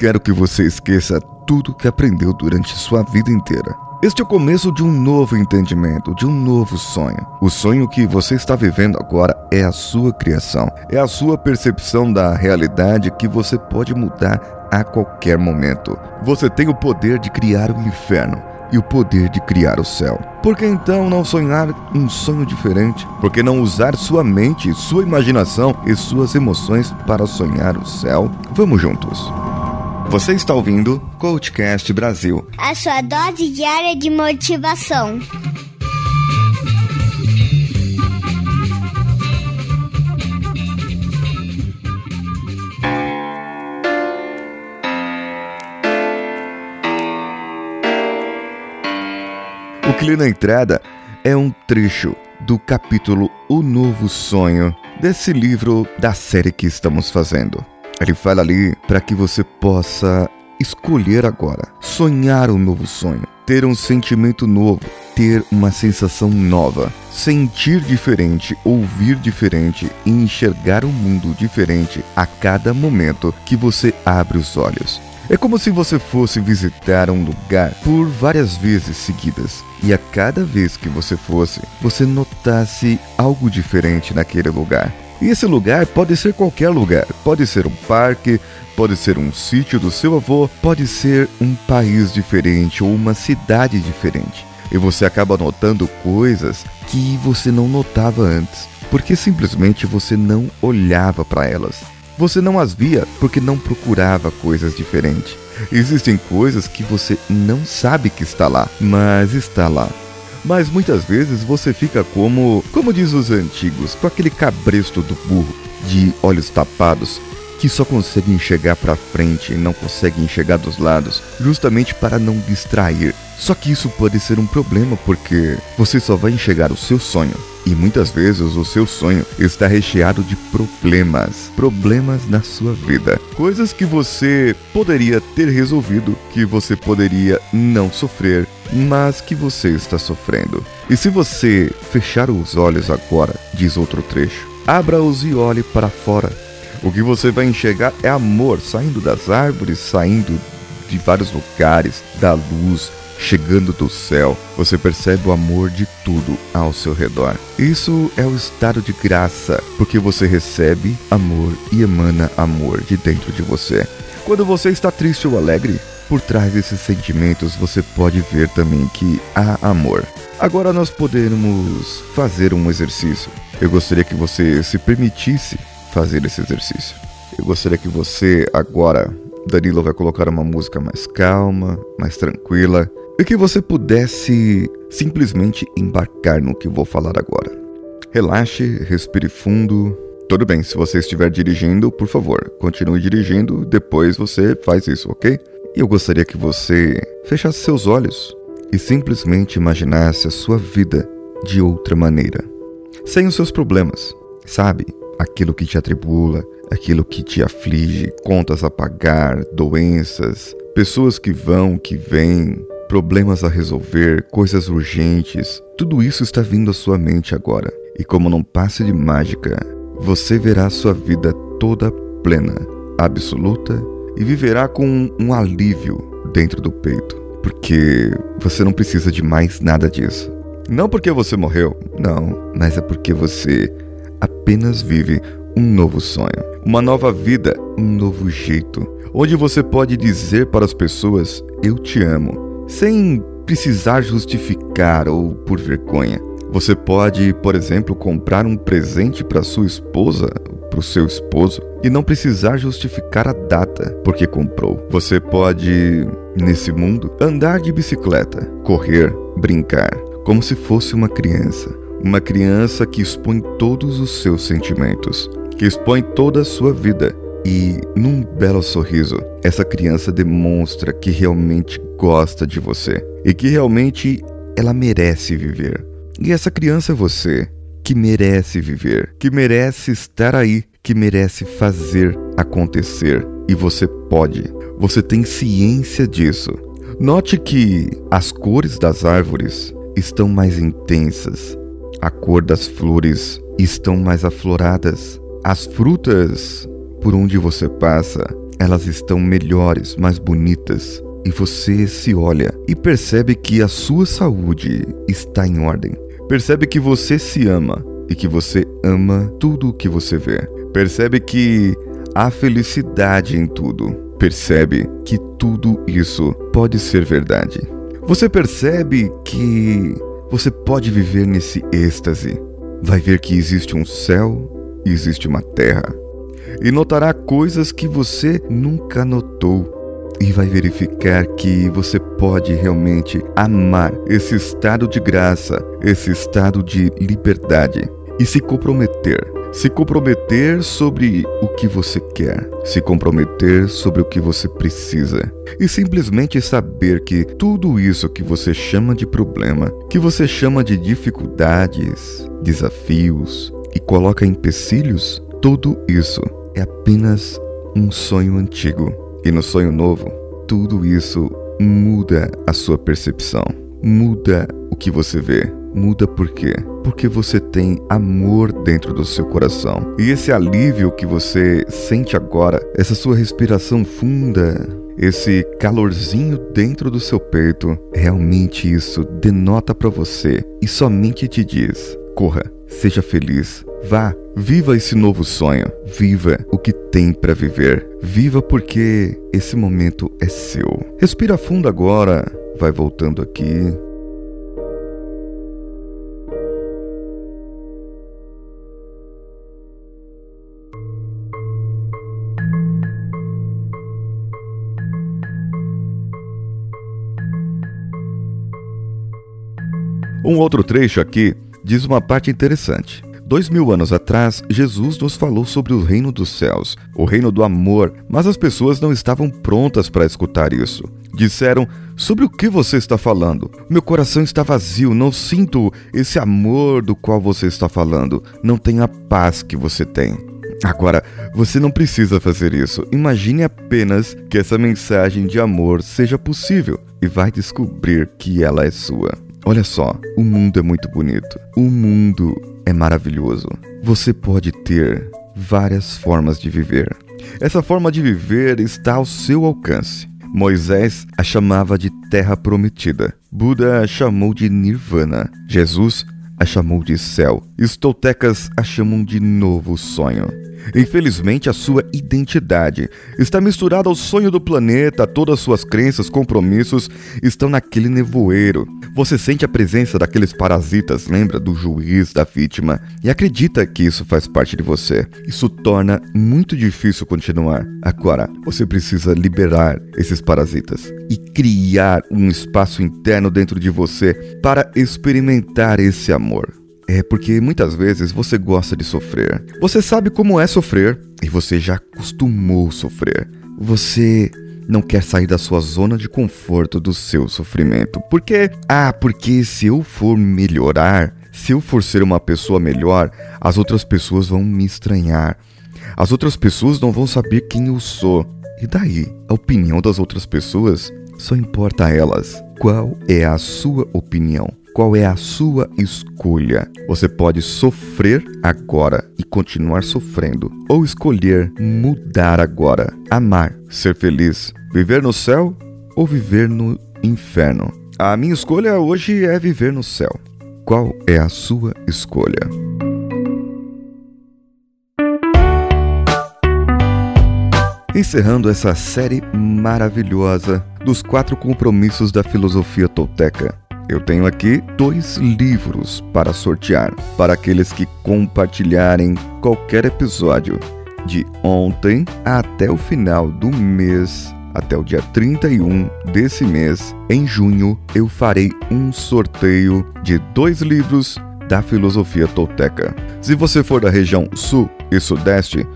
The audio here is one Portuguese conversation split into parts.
Quero que você esqueça tudo que aprendeu durante sua vida inteira. Este é o começo de um novo entendimento, de um novo sonho. O sonho que você está vivendo agora é a sua criação, é a sua percepção da realidade que você pode mudar a qualquer momento. Você tem o poder de criar o inferno e o poder de criar o céu. Por que então não sonhar um sonho diferente? Por que não usar sua mente, sua imaginação e suas emoções para sonhar o céu? Vamos juntos. Você está ouvindo Coachcast Brasil a sua dose diária de motivação. O que li na entrada é um trecho do capítulo O Novo Sonho desse livro da série que estamos fazendo. Ele fala ali para que você possa escolher agora, sonhar um novo sonho, ter um sentimento novo, ter uma sensação nova, sentir diferente, ouvir diferente e enxergar um mundo diferente a cada momento que você abre os olhos. É como se você fosse visitar um lugar por várias vezes seguidas e a cada vez que você fosse, você notasse algo diferente naquele lugar. E esse lugar pode ser qualquer lugar. Pode ser um parque, pode ser um sítio do seu avô, pode ser um país diferente ou uma cidade diferente. E você acaba notando coisas que você não notava antes, porque simplesmente você não olhava para elas. Você não as via porque não procurava coisas diferentes. Existem coisas que você não sabe que está lá, mas está lá mas muitas vezes você fica como, como diz os antigos, com aquele cabresto do burro, de olhos tapados, que só consegue enxergar para frente e não consegue enxergar dos lados, justamente para não distrair. Só que isso pode ser um problema porque você só vai enxergar o seu sonho. E muitas vezes o seu sonho está recheado de problemas, problemas na sua vida, coisas que você poderia ter resolvido, que você poderia não sofrer, mas que você está sofrendo. E se você fechar os olhos agora, diz outro trecho, abra-os e olhe para fora o que você vai enxergar é amor saindo das árvores, saindo de vários lugares, da luz, chegando do céu. Você percebe o amor de tudo ao seu redor. Isso é o estado de graça, porque você recebe amor e emana amor de dentro de você. Quando você está triste ou alegre, por trás desses sentimentos você pode ver também que há amor. Agora nós podemos fazer um exercício. Eu gostaria que você se permitisse fazer esse exercício. Eu gostaria que você agora, Danilo vai colocar uma música mais calma, mais tranquila, e que você pudesse simplesmente embarcar no que vou falar agora. Relaxe, respire fundo. Tudo bem, se você estiver dirigindo, por favor, continue dirigindo, depois você faz isso, ok? E eu gostaria que você fechasse seus olhos e simplesmente imaginasse a sua vida de outra maneira, sem os seus problemas, sabe? aquilo que te atribula, aquilo que te aflige, contas a pagar, doenças, pessoas que vão, que vêm, problemas a resolver, coisas urgentes, tudo isso está vindo à sua mente agora. E como num passe de mágica, você verá sua vida toda plena, absoluta e viverá com um alívio dentro do peito, porque você não precisa de mais nada disso. Não porque você morreu, não, mas é porque você apenas vive um novo sonho, uma nova vida, um novo jeito, onde você pode dizer para as pessoas: Eu te amo, sem precisar justificar ou por vergonha. Você pode, por exemplo, comprar um presente para sua esposa, para o seu esposo, e não precisar justificar a data porque comprou. Você pode, nesse mundo, andar de bicicleta, correr, brincar, como se fosse uma criança. Uma criança que expõe todos os seus sentimentos, que expõe toda a sua vida. E, num belo sorriso, essa criança demonstra que realmente gosta de você e que realmente ela merece viver. E essa criança é você, que merece viver, que merece estar aí, que merece fazer acontecer. E você pode, você tem ciência disso. Note que as cores das árvores estão mais intensas, a cor das flores estão mais afloradas. As frutas por onde você passa elas estão melhores, mais bonitas. E você se olha e percebe que a sua saúde está em ordem. Percebe que você se ama e que você ama tudo o que você vê. Percebe que há felicidade em tudo. Percebe que tudo isso pode ser verdade. Você percebe que você pode viver nesse êxtase. Vai ver que existe um céu e existe uma terra. E notará coisas que você nunca notou. E vai verificar que você pode realmente amar esse estado de graça, esse estado de liberdade e se comprometer. Se comprometer sobre o que você quer, se comprometer sobre o que você precisa e simplesmente saber que tudo isso que você chama de problema, que você chama de dificuldades, desafios e coloca empecilhos, tudo isso é apenas um sonho antigo. E no sonho novo, tudo isso muda a sua percepção, muda o que você vê, Muda por quê? Porque você tem amor dentro do seu coração. E esse alívio que você sente agora, essa sua respiração funda, esse calorzinho dentro do seu peito, realmente isso denota para você e somente te diz: corra, seja feliz, vá, viva esse novo sonho, viva o que tem para viver, viva porque esse momento é seu. Respira fundo agora, vai voltando aqui, Um outro trecho aqui diz uma parte interessante. Dois mil anos atrás, Jesus nos falou sobre o reino dos céus, o reino do amor, mas as pessoas não estavam prontas para escutar isso. Disseram: Sobre o que você está falando? Meu coração está vazio, não sinto esse amor do qual você está falando, não tenho a paz que você tem. Agora, você não precisa fazer isso. Imagine apenas que essa mensagem de amor seja possível e vai descobrir que ela é sua. Olha só, o mundo é muito bonito. O mundo é maravilhoso. Você pode ter várias formas de viver. Essa forma de viver está ao seu alcance. Moisés a chamava de terra prometida. Buda a chamou de nirvana. Jesus a chamou de céu. Estoltecas a chamam de novo sonho. Infelizmente, a sua identidade está misturada ao sonho do planeta, todas as suas crenças, compromissos estão naquele nevoeiro. Você sente a presença daqueles parasitas, lembra do juiz, da vítima, e acredita que isso faz parte de você. Isso torna muito difícil continuar. Agora, você precisa liberar esses parasitas e criar um espaço interno dentro de você para experimentar esse amor. É porque muitas vezes você gosta de sofrer. Você sabe como é sofrer e você já acostumou sofrer. Você não quer sair da sua zona de conforto do seu sofrimento. Por quê? Ah, porque se eu for melhorar, se eu for ser uma pessoa melhor, as outras pessoas vão me estranhar. As outras pessoas não vão saber quem eu sou. E daí? A opinião das outras pessoas só importa a elas. Qual é a sua opinião? Qual é a sua escolha? Você pode sofrer agora e continuar sofrendo, ou escolher mudar agora, amar, ser feliz, viver no céu ou viver no inferno. A minha escolha hoje é viver no céu. Qual é a sua escolha? Encerrando essa série maravilhosa dos quatro compromissos da filosofia tolteca. Eu tenho aqui dois livros para sortear para aqueles que compartilharem qualquer episódio de ontem até o final do mês, até o dia 31 desse mês, em junho, eu farei um sorteio de dois livros da filosofia tolteca. Se você for da região sul e sudeste,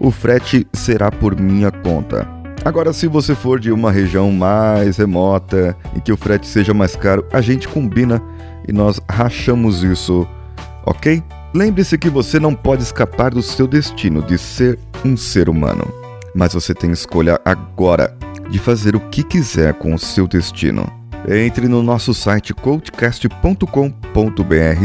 o frete será por minha conta. Agora, se você for de uma região mais remota e que o frete seja mais caro, a gente combina e nós rachamos isso, ok? Lembre-se que você não pode escapar do seu destino de ser um ser humano, mas você tem escolha agora de fazer o que quiser com o seu destino. Entre no nosso site coachcast.com.br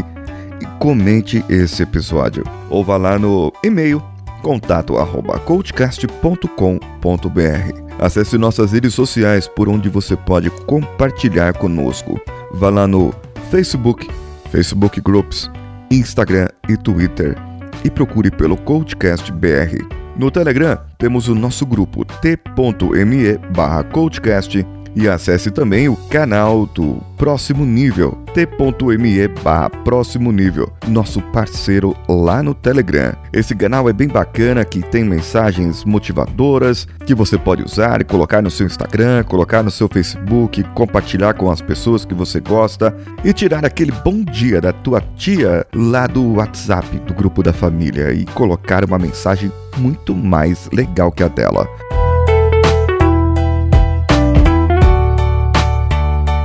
e comente esse episódio, ou vá lá no e-mail contato arroba coachcast.com.br. Acesse nossas redes sociais por onde você pode compartilhar conosco. Vá lá no Facebook, Facebook Groups, Instagram e Twitter e procure pelo Coachcast BR. No Telegram temos o nosso grupo t.me barra coachcast e acesse também o canal do Próximo Nível, t.me barra Próximo Nível, nosso parceiro lá no Telegram. Esse canal é bem bacana, que tem mensagens motivadoras que você pode usar e colocar no seu Instagram, colocar no seu Facebook, compartilhar com as pessoas que você gosta e tirar aquele bom dia da tua tia lá do WhatsApp, do grupo da família e colocar uma mensagem muito mais legal que a dela.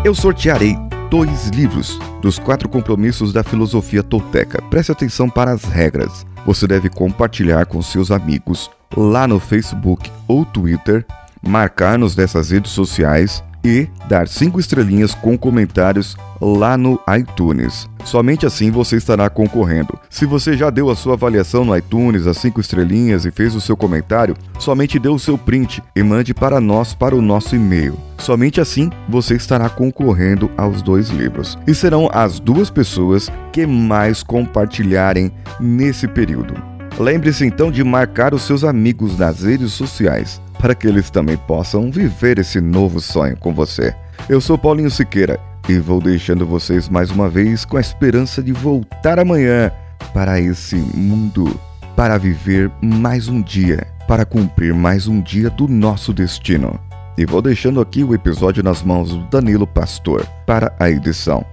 Eu sortearei dois livros dos quatro compromissos da filosofia tolteca. Preste atenção para as regras. Você deve compartilhar com seus amigos lá no Facebook ou Twitter, marcar-nos dessas redes sociais e dar cinco estrelinhas com comentários lá no iTunes. Somente assim você estará concorrendo. Se você já deu a sua avaliação no iTunes, as cinco estrelinhas e fez o seu comentário, somente dê o seu print e mande para nós para o nosso e-mail. Somente assim você estará concorrendo aos dois livros. E serão as duas pessoas que mais compartilharem nesse período. Lembre-se então de marcar os seus amigos nas redes sociais para que eles também possam viver esse novo sonho com você. Eu sou Paulinho Siqueira e vou deixando vocês mais uma vez com a esperança de voltar amanhã para esse mundo, para viver mais um dia, para cumprir mais um dia do nosso destino. E vou deixando aqui o episódio nas mãos do Danilo Pastor para a edição.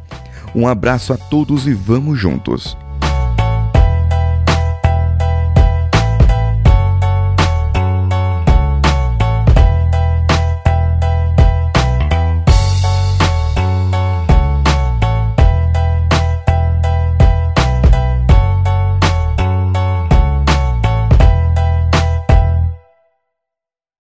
Um abraço a todos e vamos juntos.